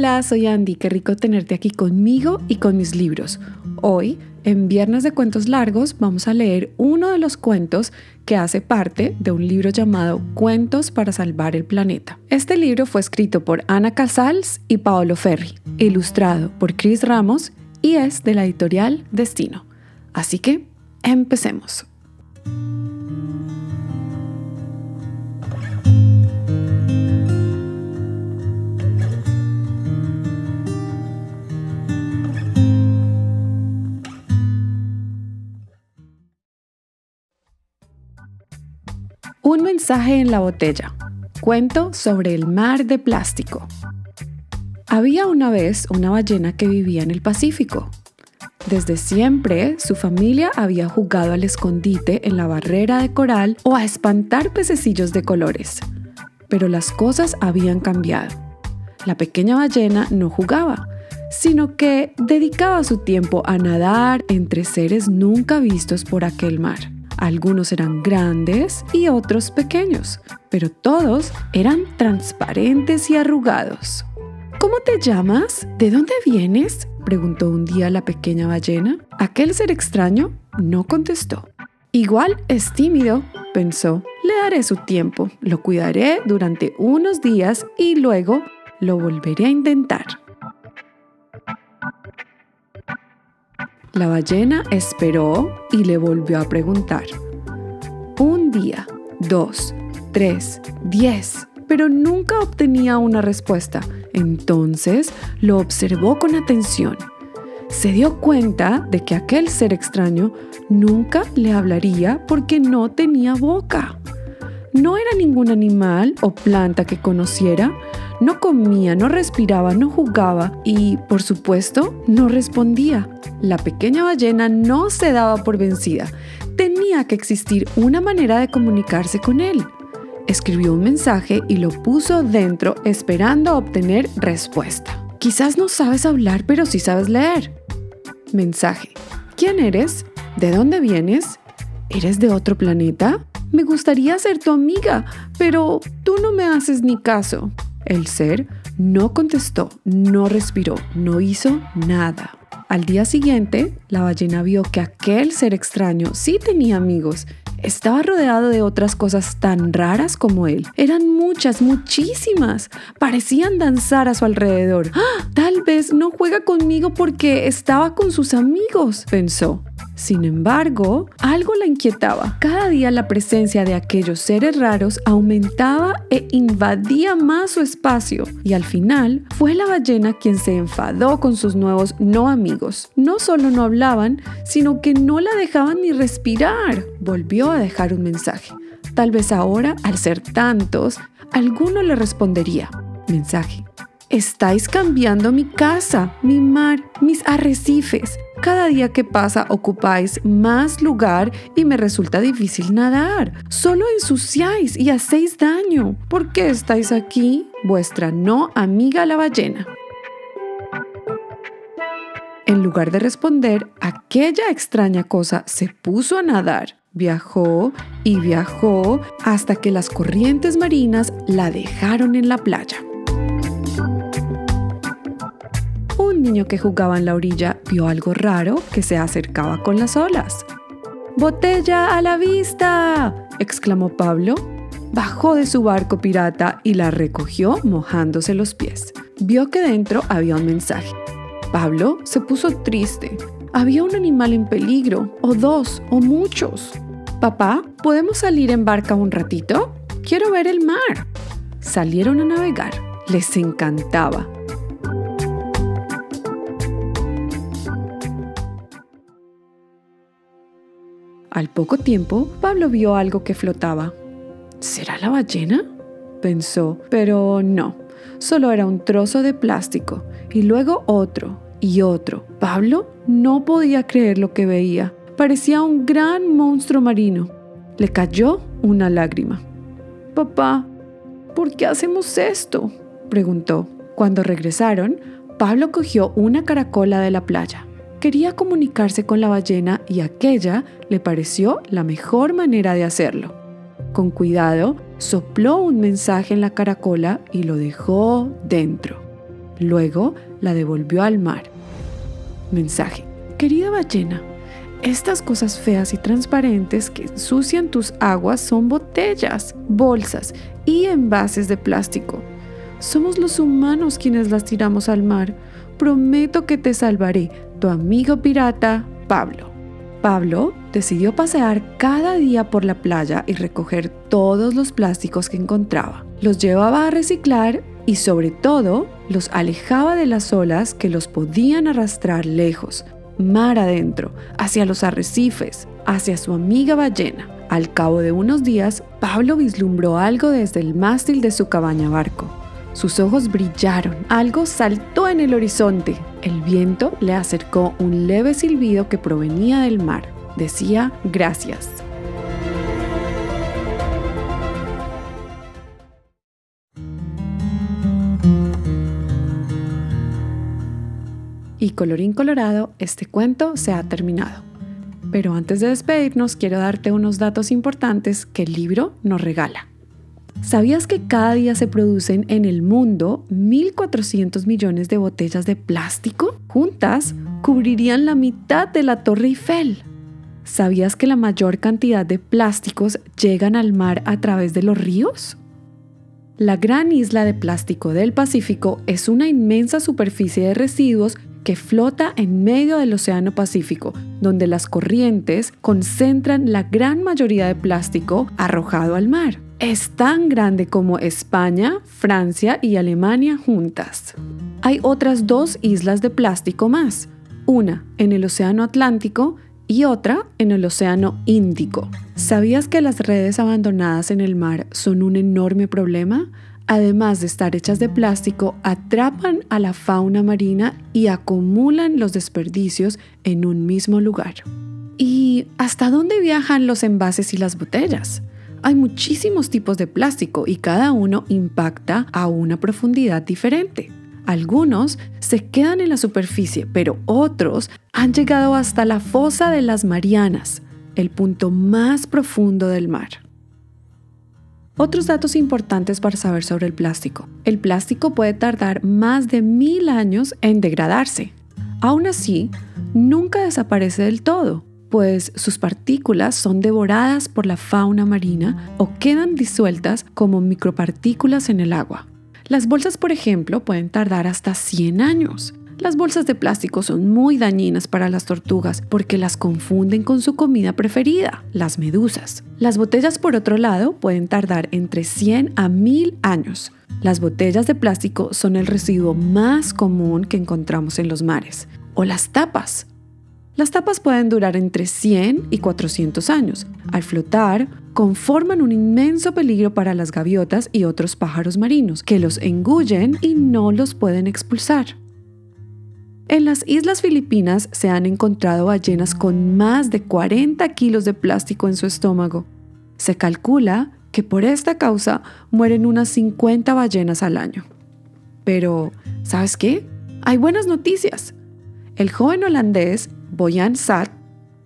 Hola, soy Andy, qué rico tenerte aquí conmigo y con mis libros. Hoy, en Viernes de Cuentos Largos, vamos a leer uno de los cuentos que hace parte de un libro llamado Cuentos para Salvar el Planeta. Este libro fue escrito por Ana Casals y Paolo Ferri, ilustrado por Chris Ramos y es de la editorial Destino. Así que, empecemos. Un mensaje en la botella. Cuento sobre el mar de plástico. Había una vez una ballena que vivía en el Pacífico. Desde siempre, su familia había jugado al escondite en la barrera de coral o a espantar pececillos de colores. Pero las cosas habían cambiado. La pequeña ballena no jugaba, sino que dedicaba su tiempo a nadar entre seres nunca vistos por aquel mar. Algunos eran grandes y otros pequeños, pero todos eran transparentes y arrugados. ¿Cómo te llamas? ¿De dónde vienes? preguntó un día la pequeña ballena. Aquel ser extraño no contestó. Igual es tímido, pensó. Le daré su tiempo, lo cuidaré durante unos días y luego lo volveré a intentar. La ballena esperó y le volvió a preguntar. Un día, dos, tres, diez, pero nunca obtenía una respuesta. Entonces lo observó con atención. Se dio cuenta de que aquel ser extraño nunca le hablaría porque no tenía boca. No era ningún animal o planta que conociera, no comía, no respiraba, no jugaba y, por supuesto, no respondía. La pequeña ballena no se daba por vencida. Tenía que existir una manera de comunicarse con él. Escribió un mensaje y lo puso dentro esperando obtener respuesta. Quizás no sabes hablar, pero sí sabes leer. Mensaje. ¿Quién eres? ¿De dónde vienes? ¿Eres de otro planeta? Me gustaría ser tu amiga, pero tú no me haces ni caso. El ser no contestó, no respiró, no hizo nada. Al día siguiente, la ballena vio que aquel ser extraño sí tenía amigos. Estaba rodeado de otras cosas tan raras como él. Eran muchas, muchísimas. Parecían danzar a su alrededor. ¡Ah! Tal vez no juega conmigo porque estaba con sus amigos, pensó. Sin embargo, algo la inquietaba. Cada día la presencia de aquellos seres raros aumentaba e invadía más su espacio. Y al final fue la ballena quien se enfadó con sus nuevos no amigos. No solo no hablaban, sino que no la dejaban ni respirar. Volvió a dejar un mensaje. Tal vez ahora, al ser tantos, alguno le respondería. Mensaje. Estáis cambiando mi casa, mi mar, mis arrecifes. Cada día que pasa ocupáis más lugar y me resulta difícil nadar. Solo ensuciáis y hacéis daño. ¿Por qué estáis aquí? Vuestra no amiga la ballena. En lugar de responder, aquella extraña cosa se puso a nadar. Viajó y viajó hasta que las corrientes marinas la dejaron en la playa. Niño que jugaba en la orilla vio algo raro que se acercaba con las olas. ¡Botella a la vista! exclamó Pablo. Bajó de su barco pirata y la recogió mojándose los pies. Vio que dentro había un mensaje. Pablo se puso triste. Había un animal en peligro, o dos, o muchos. Papá, ¿podemos salir en barca un ratito? Quiero ver el mar. Salieron a navegar. Les encantaba. Al poco tiempo, Pablo vio algo que flotaba. ¿Será la ballena? pensó, pero no, solo era un trozo de plástico, y luego otro, y otro. Pablo no podía creer lo que veía. Parecía un gran monstruo marino. Le cayó una lágrima. Papá, ¿por qué hacemos esto? preguntó. Cuando regresaron, Pablo cogió una caracola de la playa Quería comunicarse con la ballena y aquella le pareció la mejor manera de hacerlo. Con cuidado, sopló un mensaje en la caracola y lo dejó dentro. Luego la devolvió al mar. Mensaje. Querida ballena, estas cosas feas y transparentes que ensucian tus aguas son botellas, bolsas y envases de plástico. Somos los humanos quienes las tiramos al mar. Prometo que te salvaré, tu amigo pirata, Pablo. Pablo decidió pasear cada día por la playa y recoger todos los plásticos que encontraba. Los llevaba a reciclar y sobre todo los alejaba de las olas que los podían arrastrar lejos, mar adentro, hacia los arrecifes, hacia su amiga ballena. Al cabo de unos días, Pablo vislumbró algo desde el mástil de su cabaña barco. Sus ojos brillaron, algo saltó en el horizonte. El viento le acercó un leve silbido que provenía del mar. Decía gracias. Y colorín colorado, este cuento se ha terminado. Pero antes de despedirnos, quiero darte unos datos importantes que el libro nos regala. ¿Sabías que cada día se producen en el mundo 1.400 millones de botellas de plástico? Juntas cubrirían la mitad de la Torre Eiffel. ¿Sabías que la mayor cantidad de plásticos llegan al mar a través de los ríos? La gran isla de plástico del Pacífico es una inmensa superficie de residuos que flota en medio del Océano Pacífico, donde las corrientes concentran la gran mayoría de plástico arrojado al mar. Es tan grande como España, Francia y Alemania juntas. Hay otras dos islas de plástico más, una en el Océano Atlántico y otra en el Océano Índico. ¿Sabías que las redes abandonadas en el mar son un enorme problema? además de estar hechas de plástico, atrapan a la fauna marina y acumulan los desperdicios en un mismo lugar. ¿Y hasta dónde viajan los envases y las botellas? Hay muchísimos tipos de plástico y cada uno impacta a una profundidad diferente. Algunos se quedan en la superficie, pero otros han llegado hasta la fosa de las Marianas, el punto más profundo del mar. Otros datos importantes para saber sobre el plástico. El plástico puede tardar más de mil años en degradarse. Aún así, nunca desaparece del todo, pues sus partículas son devoradas por la fauna marina o quedan disueltas como micropartículas en el agua. Las bolsas, por ejemplo, pueden tardar hasta 100 años. Las bolsas de plástico son muy dañinas para las tortugas porque las confunden con su comida preferida, las medusas. Las botellas, por otro lado, pueden tardar entre 100 a 1000 años. Las botellas de plástico son el residuo más común que encontramos en los mares. O las tapas. Las tapas pueden durar entre 100 y 400 años. Al flotar, conforman un inmenso peligro para las gaviotas y otros pájaros marinos, que los engullen y no los pueden expulsar. En las islas Filipinas se han encontrado ballenas con más de 40 kilos de plástico en su estómago. Se calcula que por esta causa mueren unas 50 ballenas al año. Pero, ¿sabes qué? Hay buenas noticias. El joven holandés Boyan Sat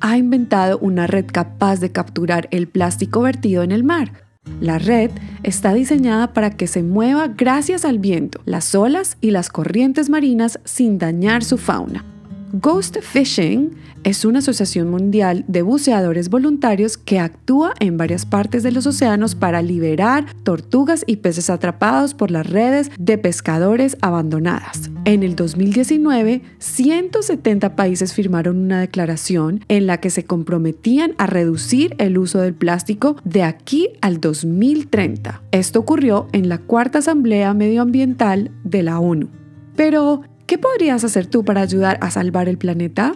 ha inventado una red capaz de capturar el plástico vertido en el mar la red está diseñada para que se mueva gracias al viento, las olas y las corrientes marinas sin dañar su fauna. Ghost Fishing es una asociación mundial de buceadores voluntarios que actúa en varias partes de los océanos para liberar tortugas y peces atrapados por las redes de pescadores abandonadas. En el 2019, 170 países firmaron una declaración en la que se comprometían a reducir el uso del plástico de aquí al 2030. Esto ocurrió en la Cuarta Asamblea Medioambiental de la ONU. Pero, ¿Qué podrías hacer tú para ayudar a salvar el planeta?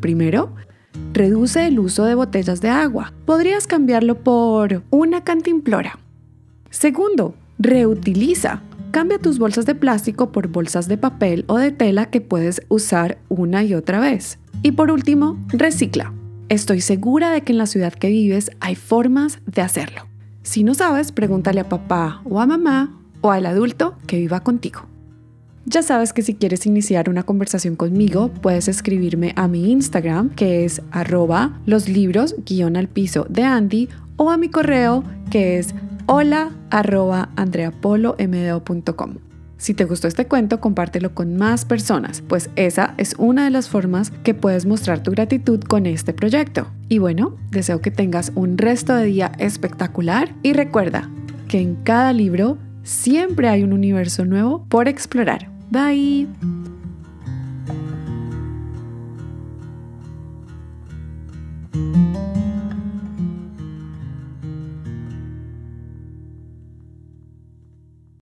Primero, reduce el uso de botellas de agua. Podrías cambiarlo por una cantimplora. Segundo, reutiliza. Cambia tus bolsas de plástico por bolsas de papel o de tela que puedes usar una y otra vez. Y por último, recicla. Estoy segura de que en la ciudad que vives hay formas de hacerlo. Si no sabes, pregúntale a papá o a mamá o al adulto que viva contigo. Ya sabes que si quieres iniciar una conversación conmigo, puedes escribirme a mi Instagram, que es arroba los libros guion al piso de Andy, o a mi correo, que es hola arroba. Si te gustó este cuento, compártelo con más personas, pues esa es una de las formas que puedes mostrar tu gratitud con este proyecto. Y bueno, deseo que tengas un resto de día espectacular y recuerda que en cada libro siempre hay un universo nuevo por explorar. Bye.